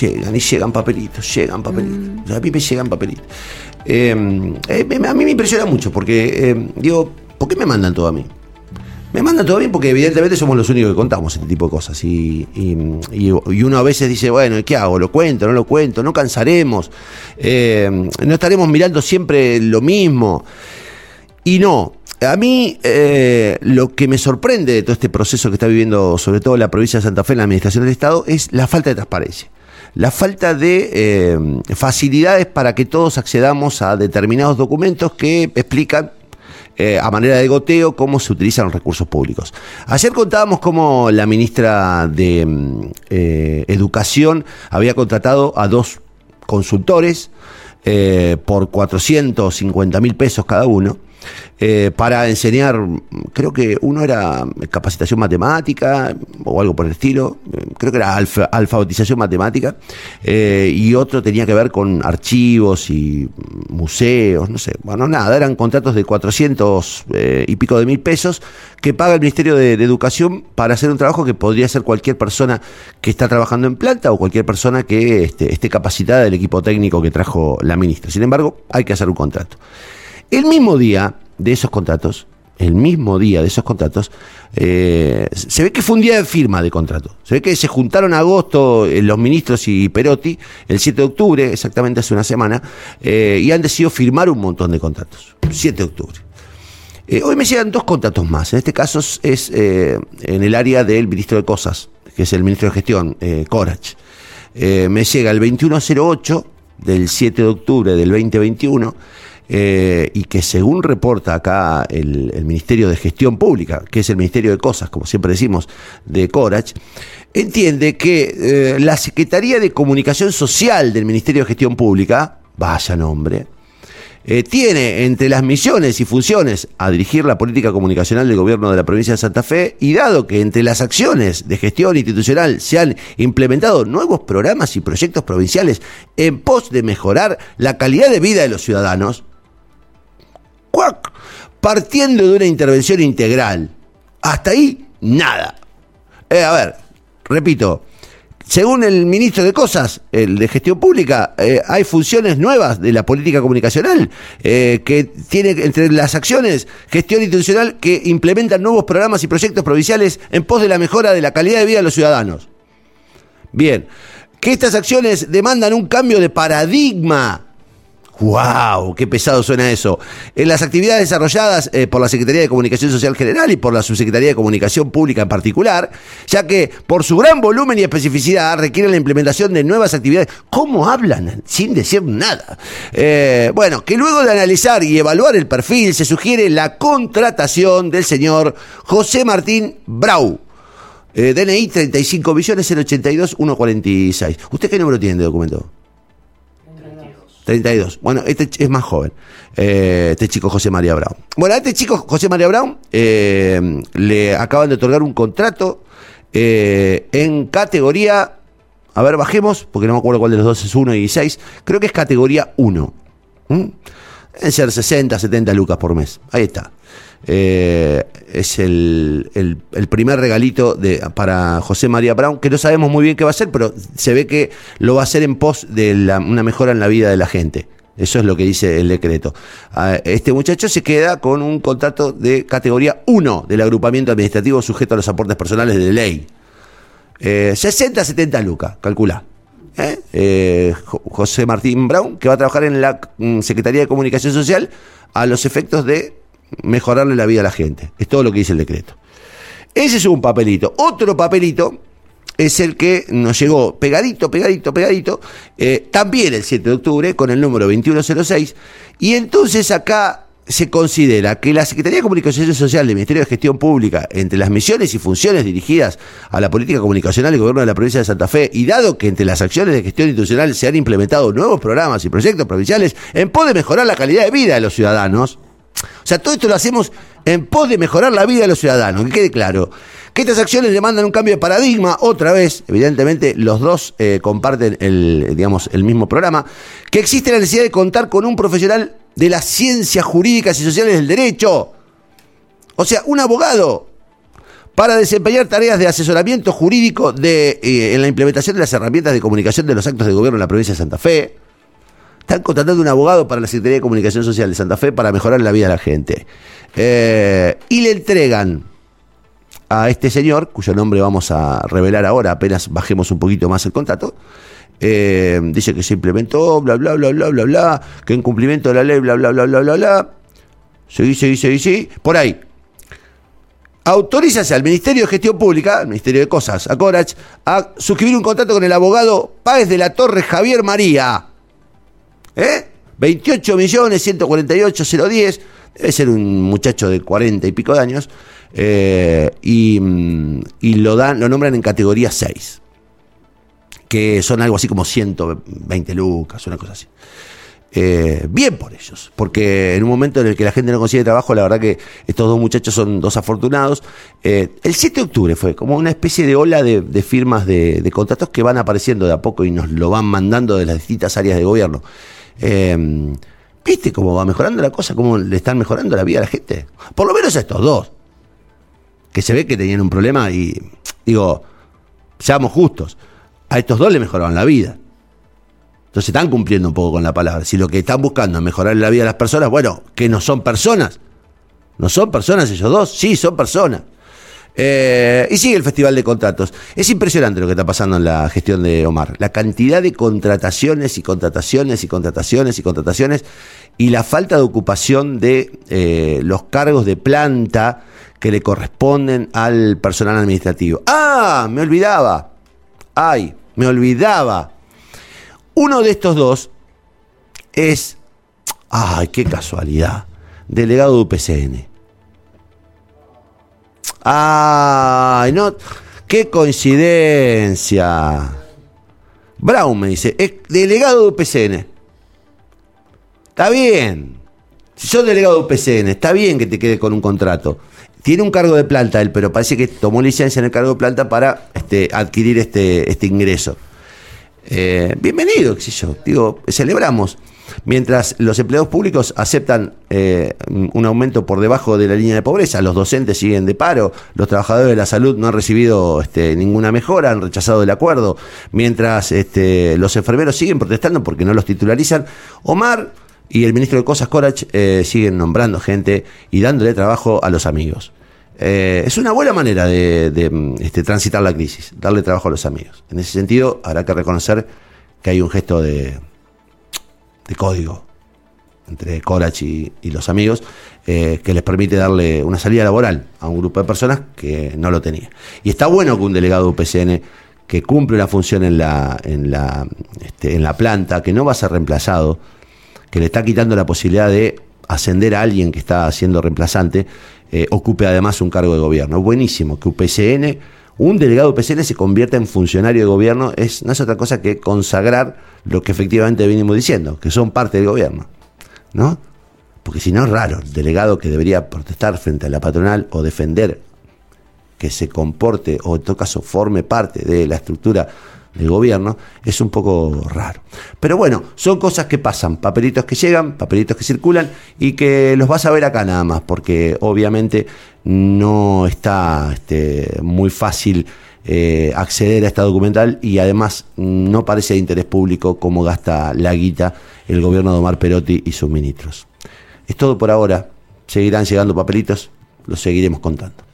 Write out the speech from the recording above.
llegan y llegan papelitos, llegan papelitos. A mí me llegan papelitos. Eh, eh, a mí me impresiona mucho porque, eh, digo, ¿por qué me mandan todo a mí? Me mandan todo bien porque evidentemente somos los únicos que contamos este tipo de cosas. Y, y- uno a veces dice, bueno, ¿y ¿qué hago? ¿Lo cuento? ¿No lo cuento? ¿No cansaremos? Eh, ¿No estaremos mirando siempre lo mismo? Y no. A mí eh, lo que me sorprende de todo este proceso que está viviendo sobre todo la provincia de Santa Fe en la administración del Estado es la falta de transparencia. La falta de eh, facilidades para que todos accedamos a determinados documentos que explican eh, a manera de goteo cómo se utilizan los recursos públicos. Ayer contábamos cómo la ministra de mm, eh, Educación había contratado a dos consultores eh, por 450 mil pesos cada uno. Eh, para enseñar, creo que uno era capacitación matemática o algo por el estilo, eh, creo que era alfa- alfabetización matemática, eh, y otro tenía que ver con archivos y museos, no sé, bueno, nada, eran contratos de 400 eh, y pico de mil pesos que paga el Ministerio de, de Educación para hacer un trabajo que podría hacer cualquier persona que está trabajando en planta o cualquier persona que este, esté capacitada del equipo técnico que trajo la ministra. Sin embargo, hay que hacer un contrato. El mismo día de esos contratos, el mismo día de esos contratos, eh, se ve que fue un día de firma de contrato. Se ve que se juntaron agosto eh, los ministros y Perotti, el 7 de octubre, exactamente hace una semana, eh, y han decidido firmar un montón de contratos. 7 de octubre. Hoy me llegan dos contratos más. En este caso es, en el área del ministro de Cosas, que es el ministro de Gestión, Corach. Me llega el 2108 del 7 de octubre del 2021 eh, y que según reporta acá el, Ministerio de Gestión Pública, que es el Ministerio de Cosas, como siempre decimos, de Corach, entiende que eh, la Secretaría de Comunicación Social del Ministerio de Gestión Pública, vaya nombre, eh, tiene entre las misiones y funciones a dirigir la política comunicacional del gobierno de la provincia de Santa Fe y dado que entre las acciones de gestión institucional se han implementado nuevos programas y proyectos provinciales en pos de mejorar la calidad de vida de los ciudadanos. Partiendo de una intervención integral. Hasta ahí, nada. Eh, a ver, repito, según el ministro de Cosas, el de Gestión Pública, eh, hay funciones nuevas de la política comunicacional eh, que tiene entre las acciones gestión institucional que implementan nuevos programas y proyectos provinciales en pos de la mejora de la calidad de vida de los ciudadanos. Bien, que estas acciones demandan un cambio de paradigma. ¡Wow! ¡Qué pesado suena eso! En las actividades desarrolladas eh, por la Secretaría de Comunicación Social General y por la Subsecretaría de Comunicación Pública en particular, ya que por su gran volumen y especificidad requieren la implementación de nuevas actividades. ¿Cómo hablan sin decir nada? Eh, bueno, que luego de analizar y evaluar el perfil se sugiere la contratación del señor José Martín Brau. Eh, DNI 35 billones 082 146. ¿Usted qué número tiene de documento? 32. Bueno, este es más joven. Eh, este chico José María Brown. Bueno, a este chico José María Brown eh, le acaban de otorgar un contrato eh, en categoría. A ver, bajemos, porque no me acuerdo cuál de los dos es 1 y 6. Creo que es categoría 1. ¿Mm? Deben ser 60, 70 lucas por mes. Ahí está. Eh, es el, el- primer regalito de, para José María Brown, que no sabemos muy bien qué va a hacer, pero se ve que lo va a hacer en pos de una mejora en la vida de la gente. Eso es lo que dice el decreto. Ah, Este muchacho se queda con un contrato de categoría 1 del agrupamiento administrativo sujeto a los aportes personales de ley. Eh, 60, 70 lucas, calcula. ¿Eh? Eh, Jo- José Martín Brown, que va a trabajar en la mm, Secretaría de Comunicación Social a los efectos de mejorarle la vida a la gente. Es todo lo que dice el decreto. Ese es un papelito. Otro papelito es el que nos llegó pegadito, pegadito, pegadito, eh, también el 7 de octubre, con el número 2106. Y entonces acá se considera que la Secretaría de Comunicación Social del Ministerio de Gestión Pública, entre las misiones y funciones dirigidas a la política comunicacional del gobierno de la provincia de Santa Fe, y dado que entre las acciones de gestión institucional se han implementado nuevos programas y proyectos provinciales en pos de mejorar la calidad de vida de los ciudadanos, o sea, todo esto lo hacemos en pos de mejorar la vida de los ciudadanos, que quede claro. Que estas acciones demandan un cambio de paradigma, otra vez, evidentemente los dos eh, comparten el, digamos, el mismo programa, que existe la necesidad de contar con un profesional de las ciencias jurídicas y sociales del derecho, o sea, un abogado, para desempeñar tareas de asesoramiento jurídico de, eh, en la implementación de las herramientas de comunicación de los actos de gobierno en la provincia de Santa Fe. Están contratando un abogado para la Secretaría de Comunicación Social de Santa Fe para mejorar la vida de la gente. Eh, y le entregan a este señor, cuyo nombre vamos a revelar ahora, apenas bajemos un poquito más el contrato, eh, dice que se implementó, bla, bla, bla, bla, bla, bla, que en cumplimiento de la ley, bla, bla, bla, bla, bla, bla. Seguí, seguí, seguí, seguí. Por ahí. Autorízase al Ministerio de Gestión Pública, al Ministerio de Cosas, a Corach, a suscribir un contrato con el abogado Páez de la Torre Javier María. ¿Eh? 28 millones 148 010. Debe ser un muchacho de 40 y pico de años. Eh, y, mm, y lo, dan, lo nombran en categoría 6 que son algo así como 120 lucas, una cosa así. Eh, bien por ellos, porque en un momento en el que la gente no consigue trabajo, la verdad que estos dos muchachos son dos afortunados. Eh, el 7 de octubre fue como una especie de ola de, firmas de, contratos que van apareciendo de a poco y nos lo van mandando de las distintas áreas de gobierno. Eh, ¿Viste cómo va mejorando la cosa? ¿Cómo le están mejorando la vida a la gente? Por lo menos a estos dos, que se ve que tenían un problema y digo, seamos justos a estos dos le mejoraban la vida. Entonces están cumpliendo un poco con la palabra. Si lo que están buscando es mejorar la vida de las personas, bueno, que no son personas. ¿No son personas ellos dos? Sí, son personas. Eh, y sigue el Festival de Contratos. Es impresionante lo que está pasando en la gestión de Omar. La cantidad de contrataciones y contrataciones y contrataciones y contrataciones y la falta de ocupación de eh, los cargos de planta que le corresponden al personal administrativo. Ah, me olvidaba. Ay, me olvidaba. Uno de estos dos es, ay, qué casualidad, delegado de UPCN. Ay, no, qué coincidencia. Brown me dice, es delegado de UPCN. Está bien. Si sos delegado de UPCN, está bien que te quede con un contrato. Tiene un cargo de planta él, pero parece que tomó licencia en el cargo de planta para este, adquirir este, este ingreso. Eh, bienvenido, qué sé yo. Digo, celebramos. Mientras los empleados públicos aceptan eh, un aumento por debajo de la línea de pobreza, los docentes siguen de paro, los trabajadores de la salud no han recibido este, ninguna mejora, han rechazado el acuerdo, mientras este, los enfermeros siguen protestando porque no los titularizan. Omar y el ministro de Cosas Corach eh, siguen nombrando gente y dándole trabajo a los amigos. Eh, es una buena manera de, este, transitar la crisis, darle trabajo a los amigos. En ese sentido, habrá que reconocer que hay un gesto de, de código entre Corach y, los amigos eh, que les permite darle una salida laboral a un grupo de personas que no lo tenía. Y está bueno que un delegado de UPCN que cumple una función en la, en la, este, en la planta, que no va a ser reemplazado, que le está quitando la posibilidad de ascender a alguien que está siendo reemplazante, eh, ocupe además un cargo de gobierno. Buenísimo que UPCN, un delegado de UPCN se convierta en funcionario de gobierno, es, no es otra cosa que consagrar lo que efectivamente venimos diciendo, que son parte del gobierno. ¿No? Porque si no es raro, el delegado que debería protestar frente a la patronal o defender que se comporte o en todo caso forme parte de la estructura del gobierno, es un poco raro. Pero bueno, son cosas que pasan, papelitos que llegan, papelitos que circulan y que los vas a ver acá nada más, porque obviamente no está este, muy fácil eh, acceder a esta documental y además no parece de interés público cómo gasta la guita el gobierno de Omar Perotti y sus ministros. Es todo por ahora, seguirán llegando papelitos, los seguiremos contando.